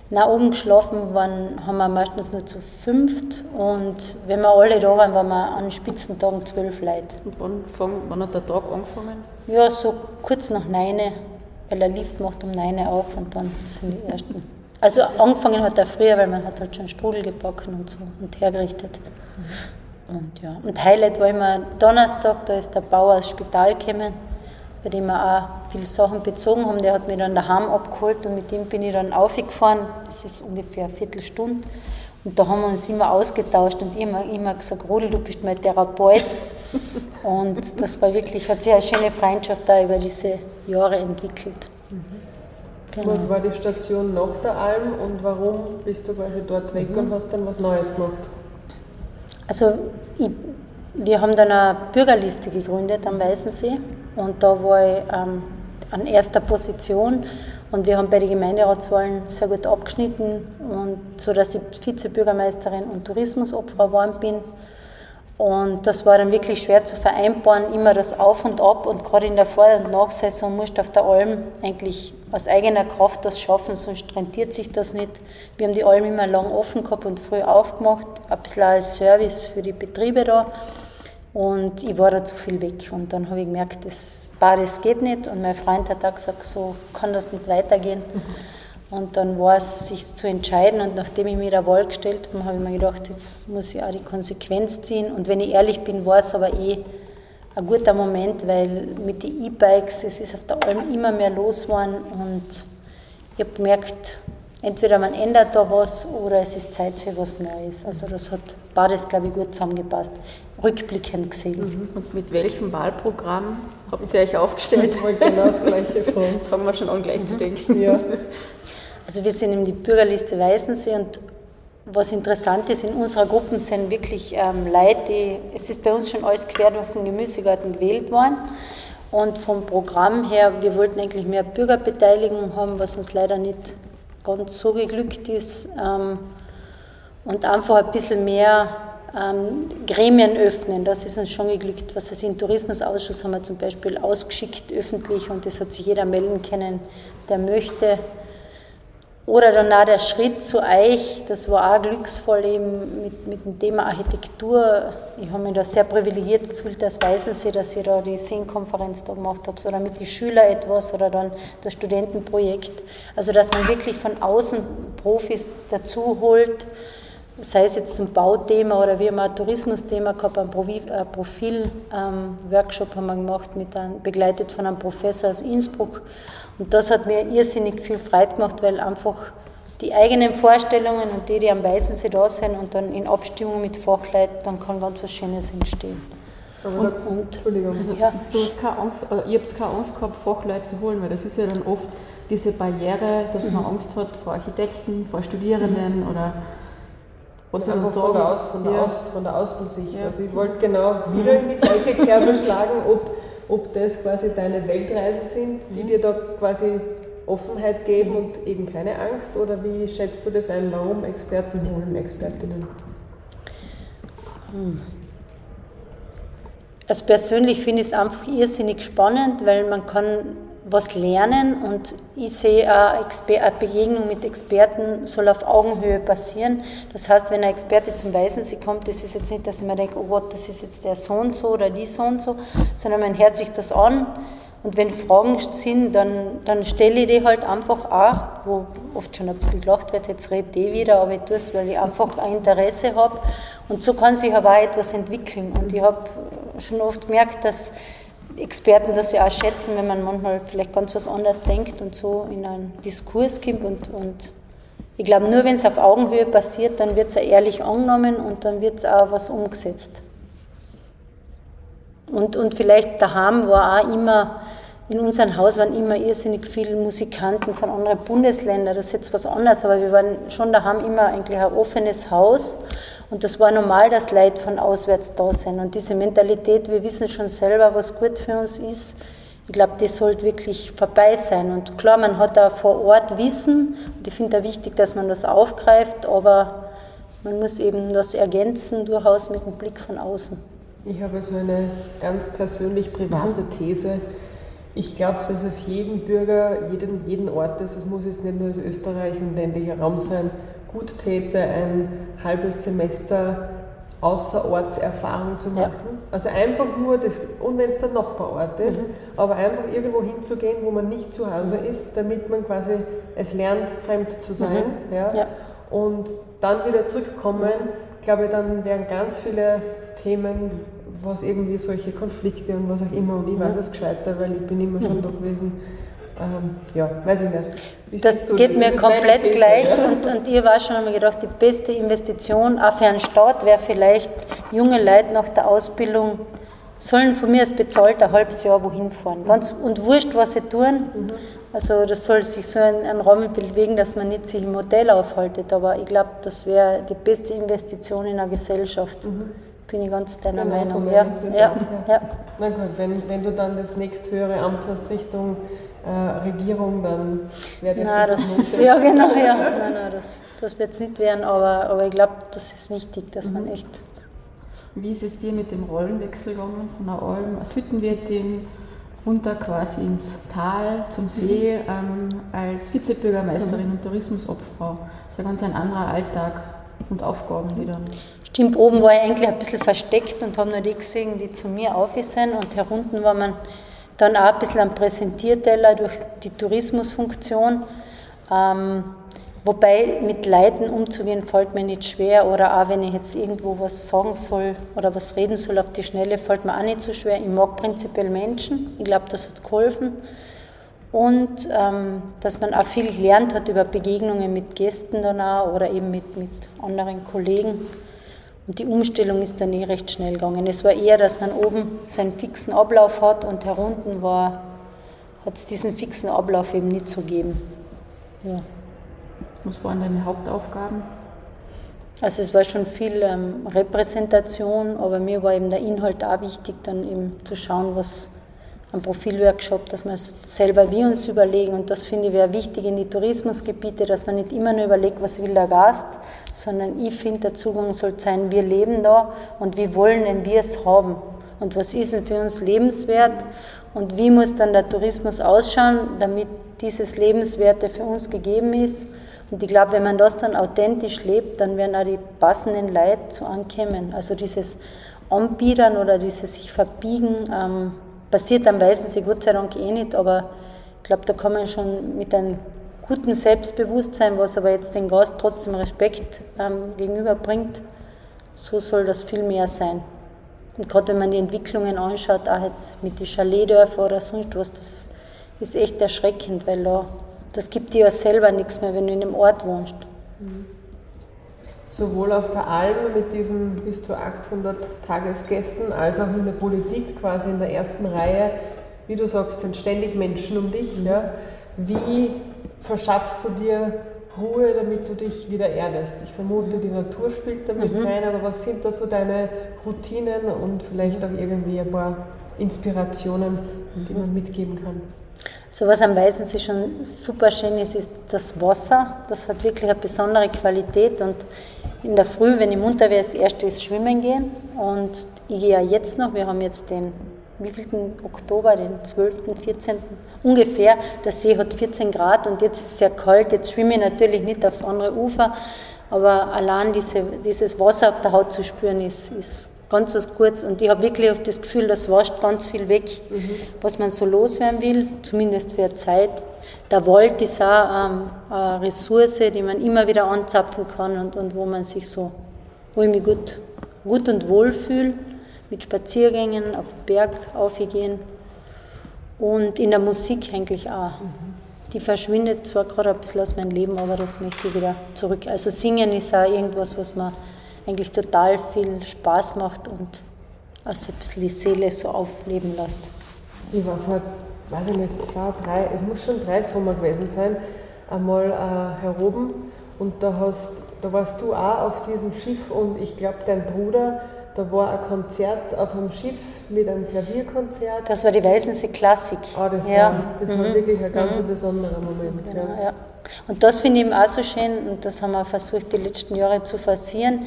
Na, oben geschlafen waren, haben wir meistens nur zu fünft und wenn wir alle da waren, waren wir an Spitzentagen zwölf Leute. Und wann, fang, wann hat der Tag angefangen? Ja, so kurz nach neun, weil der Lift macht um neun auf und dann sind die ersten. Also angefangen hat er früher, weil man hat halt schon Strudel gebacken und so und hergerichtet. Und ja, und Highlight war immer Donnerstag, da ist der Bauer aus Spital gekommen bei dem wir auch viele Sachen bezogen haben. Der hat mich dann daheim abgeholt und mit dem bin ich dann aufgefahren. Das ist ungefähr eine Viertelstunde. Und da haben wir uns immer ausgetauscht und immer, immer gesagt, Rodel, du bist mein Therapeut. und das war wirklich, hat sich eine schöne Freundschaft da über diese Jahre entwickelt. Genau. Was war die Station nach der Alm und warum bist du quasi dort weg mhm. und hast dann was Neues gemacht? Also ich, wir haben dann eine Bürgerliste gegründet am Weißensee und da war ich ähm, an erster Position und wir haben bei den Gemeinderatswahlen sehr gut abgeschnitten und so dass ich Vizebürgermeisterin und Tourismusopfer geworden bin. Und das war dann wirklich schwer zu vereinbaren, immer das Auf und Ab. Und gerade in der Vor- und Nachsaison musst du auf der Alm eigentlich aus eigener Kraft das schaffen, sonst rentiert sich das nicht. Wir haben die Alm immer lang offen gehabt und früh aufgemacht, ein bisschen als Service für die Betriebe da. Und ich war da zu viel weg. Und dann habe ich gemerkt, das, das geht nicht. Und mein Freund hat auch gesagt, so kann das nicht weitergehen. Und dann war es, sich zu entscheiden. Und nachdem ich mir der Wahl gestellt habe, habe ich mir gedacht, jetzt muss ich auch die Konsequenz ziehen. Und wenn ich ehrlich bin, war es aber eh ein guter Moment, weil mit den E-Bikes, es ist auf der Alm immer mehr los geworden. Und ich habe gemerkt, entweder man ändert da was oder es ist Zeit für was Neues. Also das hat beides, glaube ich, gut zusammengepasst rückblickend gesehen. Mhm. Und mit welchem Wahlprogramm habt ihr euch aufgestellt? Ich wollte genau das Gleiche fragen. Jetzt fangen wir schon an, gleich mhm. zu denken. Ja. Also wir sind in die Bürgerliste Weißensee und was interessant ist, in unserer Gruppe sind wirklich ähm, Leute, die, es ist bei uns schon alles quer durch den Gemüsegarten gewählt worden. Und vom Programm her, wir wollten eigentlich mehr Bürgerbeteiligung haben, was uns leider nicht ganz so geglückt ist. Ähm, und einfach ein bisschen mehr Gremien öffnen. Das ist uns schon geglückt. Was ich, im Tourismusausschuss haben wir zum Beispiel ausgeschickt öffentlich und das hat sich jeder melden können, der möchte. Oder dann auch der Schritt zu euch, das war auch glücksvoll eben mit, mit dem Thema Architektur. Ich habe mich da sehr privilegiert gefühlt als Weißensee, dass ihr da die Seenkonferenz da gemacht habt oder mit den Schülern etwas oder dann das Studentenprojekt. Also dass man wirklich von außen Profis dazu holt sei es jetzt zum Bauthema oder wir haben ein Tourismusthema gehabt, ein Profil-Workshop ähm, haben wir gemacht, mit einem, begleitet von einem Professor aus Innsbruck. Und das hat mir irrsinnig viel Freude gemacht, weil einfach die eigenen Vorstellungen und die, die am Weißensee da sind und dann in Abstimmung mit Fachleuten, dann kann ganz was Schönes entstehen. Und, und, Entschuldigung, also ja. du hast keine Angst, äh, ihr habt keine Angst gehabt, Fachleute zu holen, weil das ist ja dann oft diese Barriere, dass mhm. man Angst hat vor Architekten, vor Studierenden mhm. oder was einfach von der, Aus, von, der ja. Aus, von der Außensicht. Ja. Also ich wollte genau wieder in die gleiche Kerbe schlagen, ob, ob das quasi deine Weltreisen sind, die mhm. dir da quasi Offenheit geben und eben keine Angst oder wie schätzt du das ein? Warum Experten holen, Expertinnen? Hm. Also persönlich finde ich es einfach irrsinnig spannend, weil man kann was lernen und ich sehe eine Begegnung mit Experten soll auf Augenhöhe passieren. Das heißt, wenn ein Experte zum Weißensee kommt, das ist jetzt nicht, dass ich mir denke, oh Gott, das ist jetzt der so und so oder die so und so, sondern man hört sich das an und wenn Fragen sind, dann, dann stelle ich die halt einfach auch, wo oft schon ein bisschen gelacht wird, jetzt redet die wieder, aber ich tue es, weil ich einfach ein Interesse habe und so kann sich aber auch etwas entwickeln und ich habe schon oft gemerkt, dass Experten das ja auch schätzen, wenn man manchmal vielleicht ganz was anderes denkt und so in einen Diskurs kommt. Und, und ich glaube, nur wenn es auf Augenhöhe passiert, dann wird es ehrlich angenommen und dann wird es auch was umgesetzt. Und, und vielleicht daheim war auch immer, in unserem Haus waren immer irrsinnig viele Musikanten von anderen Bundesländern. Das ist jetzt was anderes, aber wir waren schon daheim immer eigentlich ein offenes Haus. Und das war normal, dass Leute von auswärts da sind. Und diese Mentalität, wir wissen schon selber, was gut für uns ist. Ich glaube, das sollte wirklich vorbei sein. Und klar, man hat da vor Ort Wissen. Und ich finde da wichtig, dass man das aufgreift, aber man muss eben das ergänzen, durchaus mit dem Blick von außen. Ich habe so eine ganz persönlich private mhm. These. Ich glaube, dass es jedem Bürger, jeden, jeden Ortes, es muss jetzt nicht nur das Österreich und ländlicher Raum sein, gut täte, ein halbes Semester Außerortserfahrung zu machen. Ja. Also einfach nur, das, und wenn es der Nachbarort ist, mhm. aber einfach irgendwo hinzugehen, wo man nicht zu Hause mhm. ist, damit man quasi es lernt, fremd zu sein. Mhm. Ja? ja. Und dann wieder zurückkommen, glaube ich, dann wären ganz viele Themen, was irgendwie solche Konflikte und was auch immer, und ich weiß es gescheiter, weil ich bin immer schon da gewesen, ähm, ja, weiß ich nicht. Wie das geht das? mir das komplett These, gleich ja? und, und ich war schon einmal gedacht, die beste Investition auch für einen Staat wäre vielleicht junge Leute nach der Ausbildung sollen von mir als bezahlt ein halbes Jahr wohin fahren. Mhm. Ganz, und wurscht, was sie tun. Mhm. Also das soll sich so ein, ein Rahmen bewegen, dass man nicht sich im Hotel aufhaltet. Aber ich glaube, das wäre die beste Investition in einer Gesellschaft. Mhm. Bin ich ganz deiner genau, Meinung. So ja. Ja. ja. Na gut, wenn, wenn du dann das nächsthöhere Amt hast Richtung äh, Regierung, dann wäre das nein, das, das Ja, genau, ja. Nein, nein, das, das wird es nicht werden, aber, aber ich glaube, das ist wichtig, dass mhm. man echt. Wie ist es dir mit dem Rollenwechsel gegangen von der Alm als Hüttenwirtin runter quasi ins Tal zum See mhm. ähm, als Vizebürgermeisterin mhm. und Tourismusobfrau? Das ist ja ganz ein anderer Alltag und Aufgaben, die dann. Stimmt, oben war ich eigentlich ein bisschen versteckt und habe nur die gesehen, die zu mir auf sind und herunten war man dann auch ein bisschen am Präsentierteller durch die Tourismusfunktion. Ähm, wobei mit Leuten umzugehen fällt mir nicht schwer oder auch wenn ich jetzt irgendwo was sagen soll oder was reden soll auf die Schnelle, fällt mir auch nicht so schwer. Ich mag prinzipiell Menschen, ich glaube, das hat geholfen. Und ähm, dass man auch viel gelernt hat über Begegnungen mit Gästen dann auch oder eben mit, mit anderen Kollegen. Und die Umstellung ist dann eh recht schnell gegangen. Es war eher, dass man oben seinen fixen Ablauf hat und herunten war, hat es diesen fixen Ablauf eben nicht zu geben. Ja. Was waren deine Hauptaufgaben? Also es war schon viel ähm, Repräsentation, aber mir war eben der Inhalt auch wichtig, dann eben zu schauen, was ein Profilworkshop, dass wir es selber wie uns überlegen und das finde ich wäre wichtig in die Tourismusgebiete, dass man nicht immer nur überlegt, was will der Gast, sondern ich finde, der Zugang soll sein, wir leben da und wie wollen denn wir es haben und was ist denn für uns lebenswert und wie muss dann der Tourismus ausschauen, damit dieses Lebenswerte für uns gegeben ist. Und ich glaube, wenn man das dann authentisch lebt, dann werden auch die passenden Leute zu ankommen. Also dieses Anbietern oder dieses sich verbiegen, ähm, passiert am meisten Gott sei Dank eh nicht, aber ich glaube, da kann man schon mit einem guten Selbstbewusstsein, was aber jetzt den Gast trotzdem Respekt ähm, gegenüberbringt, so soll das viel mehr sein. Und gerade wenn man die Entwicklungen anschaut, auch jetzt mit den Chaletdörfern oder sonst was, das ist echt erschreckend, weil da, das gibt dir ja selber nichts mehr, wenn du in einem Ort wohnst. Mhm sowohl auf der Alm mit diesen bis zu 800 Tagesgästen als auch in der Politik quasi in der ersten Reihe, wie du sagst, sind ständig Menschen um dich. Ja? Wie verschaffst du dir Ruhe, damit du dich wieder erdest? Ich vermute, die Natur spielt damit mhm. rein, aber was sind da so deine Routinen und vielleicht auch irgendwie ein paar Inspirationen, die man mitgeben kann? So was am Weißensee schon super schön ist, ist das Wasser. Das hat wirklich eine besondere Qualität und in der Früh, wenn ich munter wäre, das erste ist Schwimmen gehen und ich gehe ja jetzt noch, wir haben jetzt den wievielten Oktober, den 12., 14. ungefähr. Der See hat 14 Grad und jetzt ist es sehr kalt. Jetzt schwimme ich natürlich nicht aufs andere Ufer, aber allein diese, dieses Wasser auf der Haut zu spüren, ist, ist ganz was Gutes. Und ich habe wirklich oft das Gefühl, das wascht ganz viel weg, mhm. was man so loswerden will, zumindest für eine Zeit. Der Wald ist auch ähm, eine Ressource, die man immer wieder anzapfen kann und, und wo man sich so, wo ich mich gut, gut und wohl fühle, mit Spaziergängen auf den Berg aufgehen. Und in der Musik eigentlich auch. Mhm. Die verschwindet zwar gerade ein bisschen aus meinem Leben, aber das möchte ich wieder zurück. Also singen ist auch irgendwas, was man eigentlich total viel Spaß macht und also ein bisschen die Seele so aufleben lässt. Ich war vor, weiß ich nicht, zwei, drei, es muss schon drei Sommer gewesen sein, einmal äh, heroben und da, hast, da warst du auch auf diesem Schiff und ich glaube, dein Bruder, da war ein Konzert auf einem Schiff mit einem Klavierkonzert. Das war die Weißensee Klassik. Ah, das, ja. war, das mhm. war wirklich ein ganz mhm. besonderer Moment. Genau, ja. ja. Und das finde ich eben auch so schön, und das haben wir versucht, die letzten Jahre zu forcieren,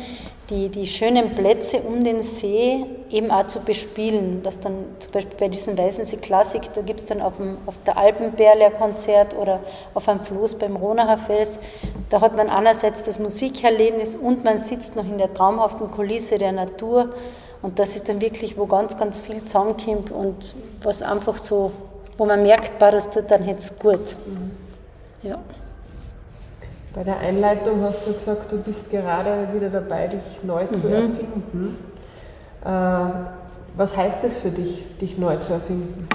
die, die schönen Plätze um den See eben auch zu bespielen. Dass dann zum Beispiel bei diesen Weißensee Klassik, da gibt es dann auf, dem, auf der Alpenberle ein Konzert oder auf einem Floß beim Ronacher Fels. Da hat man einerseits das Musikerlebnis und man sitzt noch in der traumhaften Kulisse der Natur. Und das ist dann wirklich, wo ganz, ganz viel zusammenkommt und was einfach so, wo man merkt, das tut dann jetzt gut. Mhm. Ja. Bei der Einleitung hast du gesagt, du bist gerade wieder dabei, dich neu mhm. zu erfinden. Äh, was heißt es für dich, dich neu zu erfinden?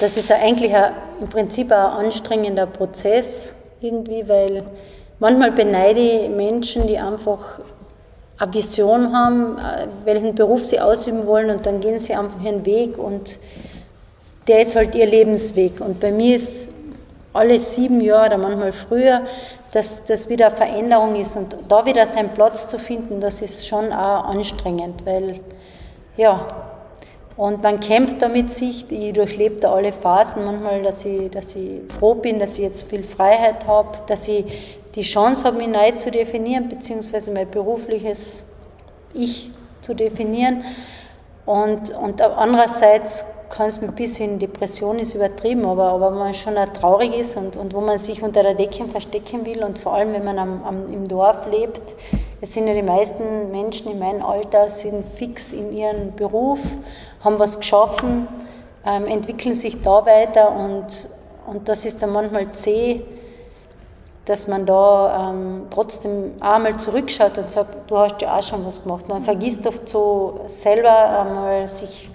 Das ist eigentlich ein, im Prinzip ein anstrengender Prozess irgendwie, weil manchmal beneide ich Menschen, die einfach eine Vision haben, äh, welchen Beruf sie ausüben wollen und dann gehen sie einfach ihren Weg und der ist halt ihr Lebensweg. Und bei mir ist alle sieben Jahre oder manchmal früher, dass das wieder Veränderung ist und da wieder seinen Platz zu finden, das ist schon auch anstrengend, weil ja, und man kämpft da mit sich, ich durchlebe da alle Phasen manchmal, dass ich, dass ich froh bin, dass ich jetzt viel Freiheit habe, dass ich die Chance habe, mich neu zu definieren, beziehungsweise mein berufliches Ich zu definieren. Und, und andererseits kann es ein bisschen, Depression ist übertrieben, aber, aber wenn man schon traurig ist und, und wo man sich unter der Decke verstecken will und vor allem, wenn man am, am, im Dorf lebt, es sind ja die meisten Menschen in meinem Alter, sind fix in ihrem Beruf, haben was geschaffen, ähm, entwickeln sich da weiter und, und das ist dann manchmal zäh, dass man da ähm, trotzdem einmal zurückschaut und sagt, du hast ja auch schon was gemacht. Man vergisst oft so selber einmal sich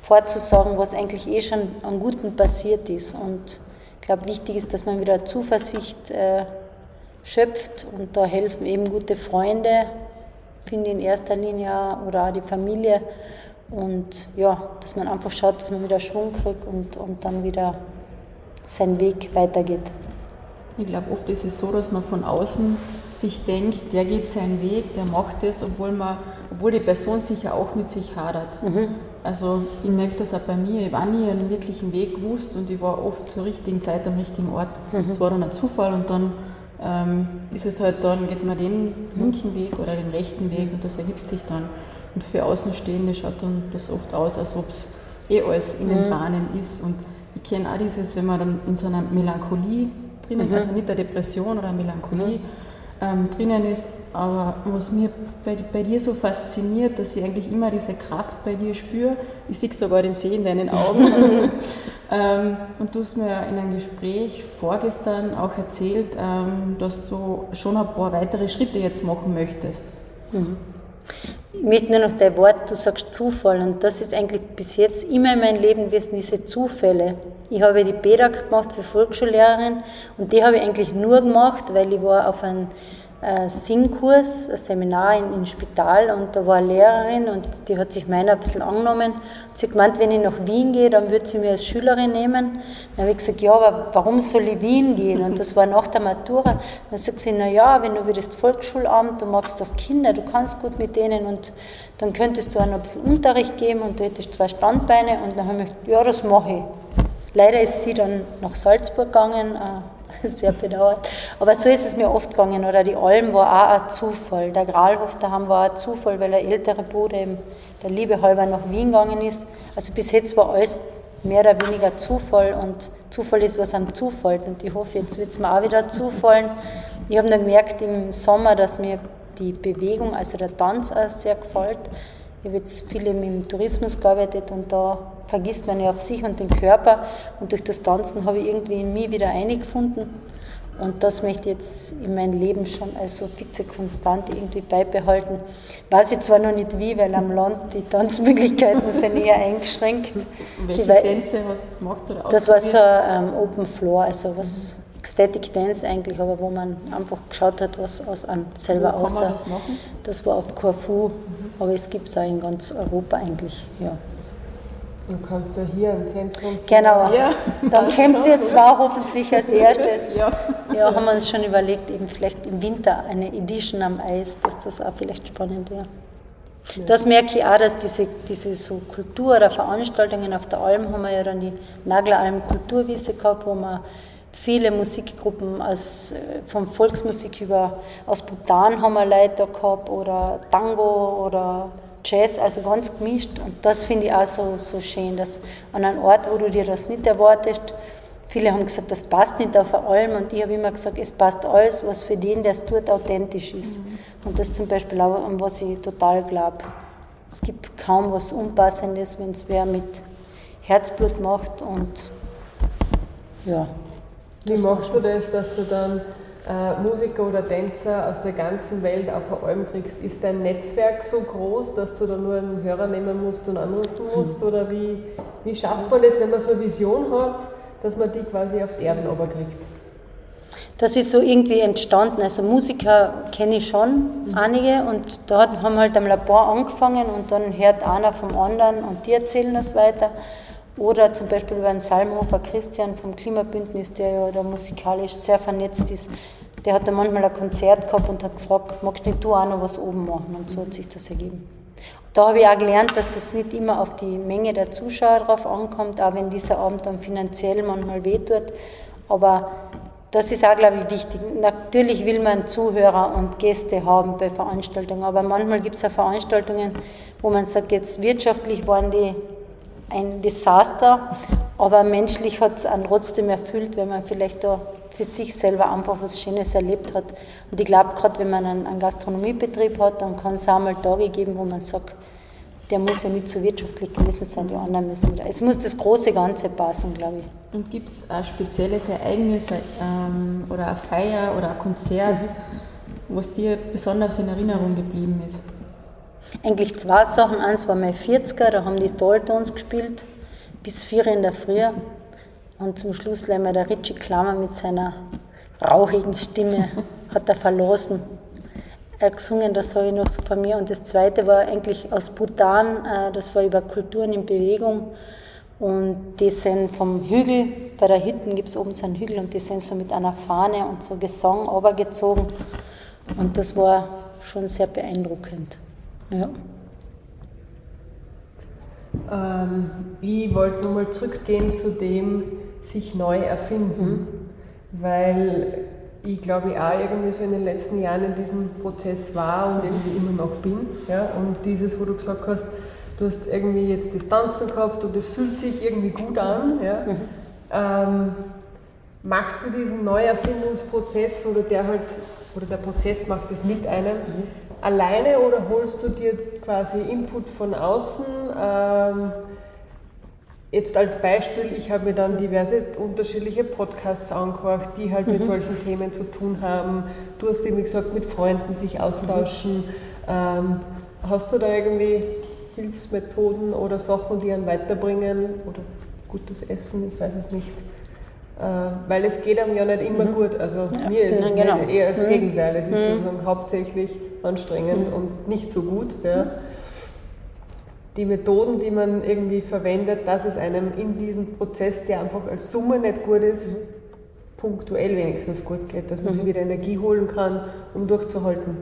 vorzusagen, was eigentlich eh schon an Guten passiert ist. Und ich glaube, wichtig ist, dass man wieder Zuversicht äh, schöpft und da helfen eben gute Freunde, finde ich in erster Linie oder auch die Familie. Und ja, dass man einfach schaut, dass man wieder Schwung kriegt und, und dann wieder seinen Weg weitergeht. Ich glaube, oft ist es so, dass man von außen sich denkt, der geht seinen Weg, der macht es, obwohl, man, obwohl die Person sicher auch mit sich hadert. Mhm. Also ich merke das auch bei mir, ich habe nie einen wirklichen Weg gewusst und ich war oft zur richtigen Zeit am richtigen Ort. Es mhm. war dann ein Zufall und dann ähm, ist es halt dann, geht man den linken Weg oder den rechten Weg und das ergibt sich dann. Und für Außenstehende schaut dann das oft aus, als ob es eh alles in den mhm. Bahnen ist. Und ich kenne auch dieses, wenn man dann in so einer Melancholie drinnen, mhm. also nicht der Depression oder Melancholie mhm. ähm, drinnen ist. Aber was mir bei, bei, dir so fasziniert, dass ich eigentlich immer diese Kraft bei dir spüre, ich sehe sogar den See in deinen Augen. ähm, und du hast mir in einem Gespräch vorgestern auch erzählt, ähm, dass du schon ein paar weitere Schritte jetzt machen möchtest. Mhm. Möchte nur noch dein Wort, du sagst Zufall und das ist eigentlich bis jetzt immer in meinem Leben gewesen, diese Zufälle. Ich habe die BEDAG gemacht für Volksschullehrerin und die habe ich eigentlich nur gemacht, weil ich war auf einem Singkurs, ein Seminar in, in Spital und da war eine Lehrerin und die hat sich meiner ein bisschen angenommen. Und sie hat gemeint, wenn ich nach Wien gehe, dann würde sie mir als Schülerin nehmen. Dann habe ich gesagt, ja, aber warum soll ich Wien gehen? Und das war nach der Matura. Dann sagt sie, na ja, wenn du würdest Volksschulamt, du magst doch Kinder, du kannst gut mit denen und dann könntest du auch noch ein bisschen Unterricht geben und du hättest zwei Standbeine und dann habe ich gesagt, ja, das mache ich. Leider ist sie dann nach Salzburg gegangen, äh, sehr bedauert. Aber so ist es mir oft gegangen. Oder die Alm war auch ein Zufall. Der Gralhof daheim war ein Zufall, weil der ältere Bruder eben der Liebe halber nach Wien gegangen ist. Also bis jetzt war alles mehr oder weniger Zufall und Zufall ist, was am Zufall. Und ich hoffe, jetzt wird es mir auch wieder zufallen. Ich habe dann gemerkt im Sommer, dass mir die Bewegung, also der Tanz auch sehr gefällt. Ich habe jetzt viel im Tourismus gearbeitet und da vergisst man ja auf sich und den Körper. Und durch das Tanzen habe ich irgendwie in mir wieder eingefunden. Und das möchte ich jetzt in meinem Leben schon als so fixe Konstante irgendwie beibehalten. Weiß ich zwar noch nicht wie, weil am Land die Tanzmöglichkeiten sind eher eingeschränkt. Welche Tänze hast du gemacht oder Das war so ein ähm, Open Floor, also was Ecstatic Dance eigentlich, aber wo man einfach geschaut hat, was aus an selber wo aussah. Kann man das machen? Das war auf Corfu, mhm. aber es gibt es auch in ganz Europa eigentlich, ja. Du kannst du hier im Zentrum. Genau. Ja. Dann kommt ihr zwar hoffentlich als erstes. Ja. ja, haben wir uns schon überlegt, eben vielleicht im Winter eine Edition am Eis, dass das auch vielleicht spannend wäre. Ja. Das merke ich auch, dass diese, diese so Kultur- oder Veranstaltungen auf der Alm haben wir ja dann die Nagleralm Kulturwiese gehabt, wo wir viele Musikgruppen aus, äh, von Volksmusik über aus Bhutan haben wir Leute gehabt oder Tango oder Jazz, also ganz gemischt. Und das finde ich auch so, so schön, dass an einem Ort, wo du dir das nicht erwartest, viele haben gesagt, das passt nicht auf allem. Und ich habe immer gesagt, es passt alles, was für den, der es tut, authentisch ist. Mhm. Und das zum Beispiel auch, an was ich total glaube. Es gibt kaum was Unpassendes, wenn es wer mit Herzblut macht und ja. Wie machst du das, dass du dann äh, Musiker oder Tänzer aus der ganzen Welt auf eine Alm kriegst, ist dein Netzwerk so groß, dass du da nur einen Hörer nehmen musst und anrufen musst? Oder wie, wie schafft man das, wenn man so eine Vision hat, dass man die quasi auf die Erden kriegt? Das ist so irgendwie entstanden. Also Musiker kenne ich schon, mhm. einige, und da haben halt am Labor angefangen und dann hört einer vom anderen und die erzählen das weiter. Oder zum Beispiel über einen Salmhofer Christian vom Klimabündnis, der ja da musikalisch sehr vernetzt ist. Der hat da manchmal ein Konzert gehabt und hat gefragt, magst nicht du auch noch was oben machen? Und so hat sich das ergeben. Da habe ich auch gelernt, dass es nicht immer auf die Menge der Zuschauer drauf ankommt, auch wenn dieser Abend dann finanziell manchmal wehtut. Aber das ist auch, glaube ich, wichtig. Natürlich will man Zuhörer und Gäste haben bei Veranstaltungen, aber manchmal gibt es auch Veranstaltungen, wo man sagt, jetzt wirtschaftlich waren die ein Desaster, aber menschlich hat es einen trotzdem erfüllt, wenn man vielleicht da für sich selber einfach was Schönes erlebt hat. Und ich glaube, gerade wenn man einen, einen, Gastronomiebetrieb hat, dann kann es auch mal Tage geben, wo man sagt, der muss ja nicht so wirtschaftlich gewesen sein, die anderen müssen wieder. Es muss das große Ganze passen, glaube ich. Und gibt es ein spezielles Ereignis ähm, oder eine Feier oder ein Konzert, mhm. was dir besonders in Erinnerung geblieben ist? Eigentlich zwei Sachen. Eins war mein 40er, da haben die Tolltons gespielt, bis vier in der Früh. Und zum Schluss leider der Richie Klammer mit seiner rauchigen Stimme hat er verlassen. Er gesungen, das habe ich noch so von mir. Und das zweite war eigentlich aus Bhutan, äh, das war über Kulturen in Bewegung. Und die sind vom Hügel, bei der Hütten gibt es oben so einen Hügel und die sind so mit einer Fahne und so Gesang runtergezogen. Und das war schon sehr beeindruckend. Ja. Ähm, ich wollte nochmal zurückgehen zu dem sich neu erfinden, mhm. weil ich glaube ich auch irgendwie so in den letzten Jahren in diesem Prozess war und irgendwie immer noch bin. Ja? Und dieses, wo du gesagt hast, du hast irgendwie jetzt Distanzen gehabt und es fühlt sich irgendwie gut an. Ja? Mhm. Ähm, machst du diesen Neuerfindungsprozess oder der halt, oder der Prozess macht es mit einem? Mhm alleine oder holst du dir quasi Input von außen? Ähm, jetzt als Beispiel, ich habe mir dann diverse unterschiedliche Podcasts angehört, die halt mhm. mit solchen Themen zu tun haben. Du hast eben gesagt, mit Freunden sich austauschen. Mhm. Ähm, hast du da irgendwie Hilfsmethoden oder Sachen, die einen weiterbringen? Oder gutes Essen, ich weiß es nicht. Äh, weil es geht einem ja nicht immer mhm. gut. Also ja. mir ist es genau. eher das mhm. Gegenteil. Es ist mhm. sozusagen hauptsächlich anstrengend mhm. und nicht so gut. Ja. Die Methoden, die man irgendwie verwendet, dass es einem in diesem Prozess, der einfach als Summe nicht gut ist, mhm. punktuell wenigstens gut geht, dass man sich mhm. wieder Energie holen kann, um durchzuhalten.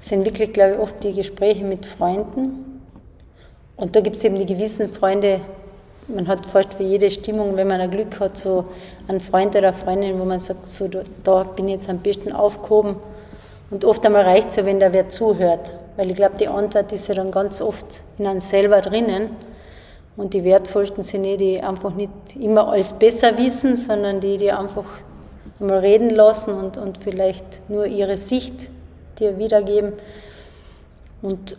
Es sind wirklich, glaube ich, oft die Gespräche mit Freunden. Und da gibt es eben die gewissen Freunde, man hat fast für jede Stimmung, wenn man ein Glück hat, so einen Freund oder eine Freundin, wo man sagt, so, da bin ich jetzt am besten aufgehoben. Und oft einmal reicht es ja, wenn da wer zuhört. Weil ich glaube, die Antwort ist ja dann ganz oft in einem selber drinnen. Und die wertvollsten sind die, die einfach nicht immer alles besser wissen, sondern die, die einfach einmal reden lassen und, und vielleicht nur ihre Sicht dir wiedergeben. Und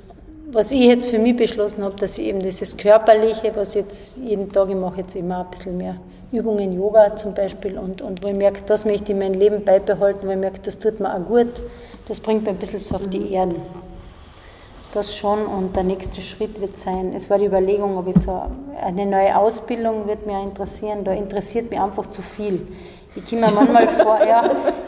was ich jetzt für mich beschlossen habe, dass ich eben dieses Körperliche, was jetzt jeden Tag, ich mache jetzt immer ein bisschen mehr Übungen, Yoga zum Beispiel, und, und wo ich merke, das möchte ich mein Leben beibehalten, weil ich merke, das tut mir auch gut, das bringt mir ein bisschen so auf die Erden. das schon und der nächste Schritt wird sein, es war die Überlegung, ob ich so eine neue Ausbildung wird mir interessieren, da interessiert mich einfach zu viel. Ich komme mir manchmal vor, ja,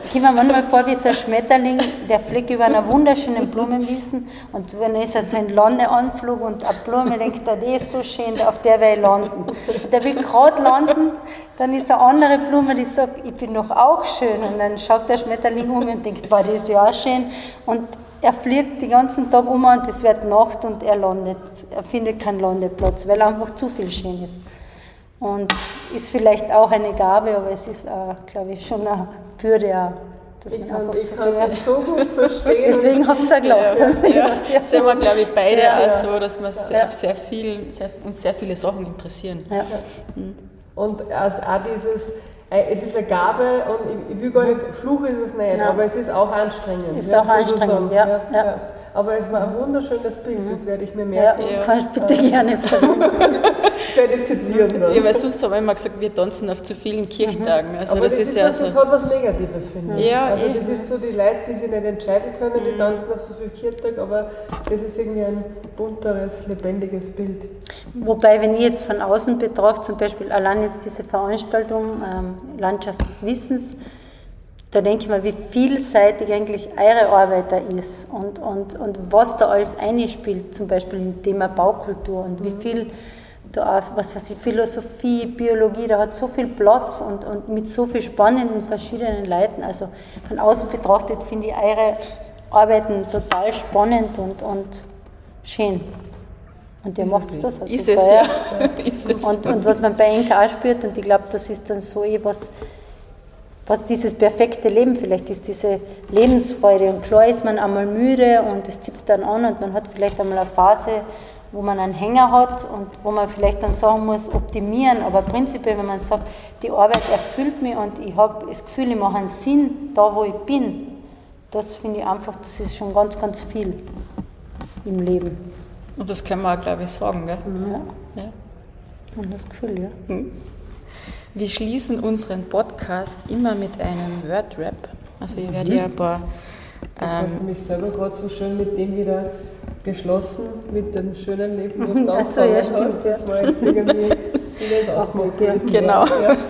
ich mir manchmal vor wie so ein Schmetterling, der fliegt über einer wunderschönen Blumenwiesen und wenn ist er so ein Landeanflug und eine Blume denkt, er, die ist so schön, auf der will ich landen. Und der will gerade landen, dann ist eine andere Blume, die sagt, ich bin doch auch schön und dann schaut der Schmetterling um und denkt, boah, die ist ja auch schön und er fliegt den ganzen Tag um und es wird Nacht und er landet, er findet keinen Landeplatz, weil einfach zu viel schön ist. Und ist vielleicht auch eine Gabe, aber es ist, auch, glaube ich, schon eine Bürde, auch, dass man Ich kann, einfach ich kann so gut verstehen. Deswegen habe ich es auch gelacht. Ja, ja. ja. Sind wir, glaube ich, beide Ja, auch ja. so, dass wir sehr, auf sehr viel, sehr, uns sehr viele Sachen interessieren. Ja. Und also auch dieses, äh, es ist eine Gabe und ich, ich will gar nicht, Fluch ist es nicht, Ja. aber es ist auch anstrengend. Ist auch anstrengend, ja, ja. Aber es war ein wunderschönes Bild, das werde ich mir Ja, merken. Ja. kannst du bitte gerne verwenden. Ich werde zitieren dann. Ja, weil sonst haben wir immer gesagt, wir tanzen auf zu vielen Kirchtagen. Also aber das, ist ja was, so. das hat was Negatives, finde ich. Ja, also eh. das ist so die Leute, die sich nicht entscheiden können, die tanzen auf so viel Kirchtag, aber das ist irgendwie ein bunteres, lebendiges Bild. Wobei, wenn ich jetzt von außen betrachte, zum Beispiel allein jetzt diese Veranstaltung ähm, Landschaft des Wissens, da denke ich mir, wie vielseitig eigentlich eure Arbeit da ist und, und, und was da alles einspielt, zum Beispiel im Thema Baukultur und wie viel da auch, was weiß ich, Philosophie, Biologie, da hat so viel Platz und, und mit so viel spannenden verschiedenen Leuten. Also von außen betrachtet finde ich eure Arbeiten total spannend und, und schön. Und ihr macht das also Ist es, ja. ist es. Und, und was man bei NK spürt, und ich glaube, das ist dann so eh was, was dieses perfekte Leben vielleicht ist, diese Lebensfreude. Und klar ist man einmal müde und es zipft dann an und man hat vielleicht einmal eine Phase, wo man einen Hänger hat und wo man vielleicht dann sagen muss, optimieren. Aber prinzipiell, wenn man sagt, die Arbeit erfüllt mich und ich habe das Gefühl, ich mache einen Sinn da, wo ich bin, das finde ich einfach, das ist schon ganz, ganz viel im Leben. Und das können wir auch, glaube ich, sagen. Gell? Ja, Ja. und das Gefühl, ja. Wir schließen unseren Podcast immer mit einem Wordrap. Also ich werde ja ein paar Jetzt hast du mich selber gerade so schön mit dem wieder geschlossen, mit dem schönen Leben, was Ach so, ja, stimmt, hast. Das war jetzt irgendwie, wie das gewesen wäre. Genau. Ja.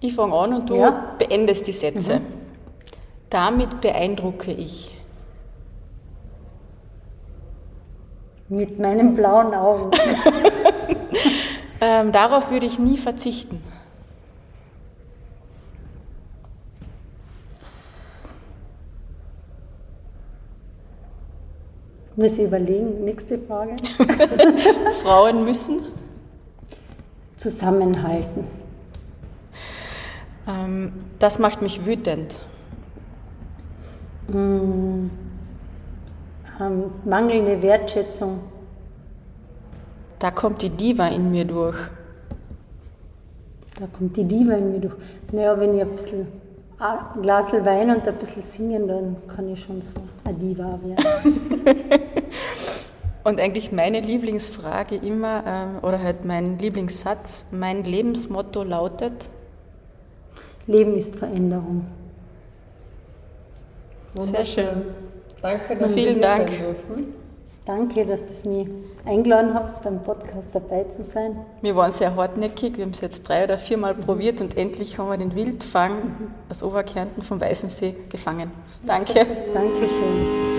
Ich fange an und du Ja. beendest die Sätze. Damit beeindrucke ich. Mit meinen blauen Augen. Ähm, darauf würde ich nie verzichten. Muss ich überlegen. Nächste Frage. Frauen müssen. Zusammenhalten. Ähm, das macht mich wütend. Ähm, mangelnde Wertschätzung. Da kommt die Diva in mir durch. Da kommt die Diva in mir durch. Naja, wenn ich ein bisschen ein Glas Wein und ein bisschen singen, dann kann ich schon so eine Diva werden. Und eigentlich meine Lieblingsfrage immer, ähm, oder halt mein Lieblingssatz, mein Lebensmotto lautet, Leben ist Veränderung. sehr schön. Danke, dass Vielen wir hier Dank. sein durften. Danke, dass du mich eingeladen hast, beim Podcast dabei zu sein. Wir waren sehr hartnäckig, wir haben es jetzt drei oder viermal probiert und endlich haben wir den Wildfang aus Oberkärnten vom Weißensee gefangen. Danke. Dankeschön.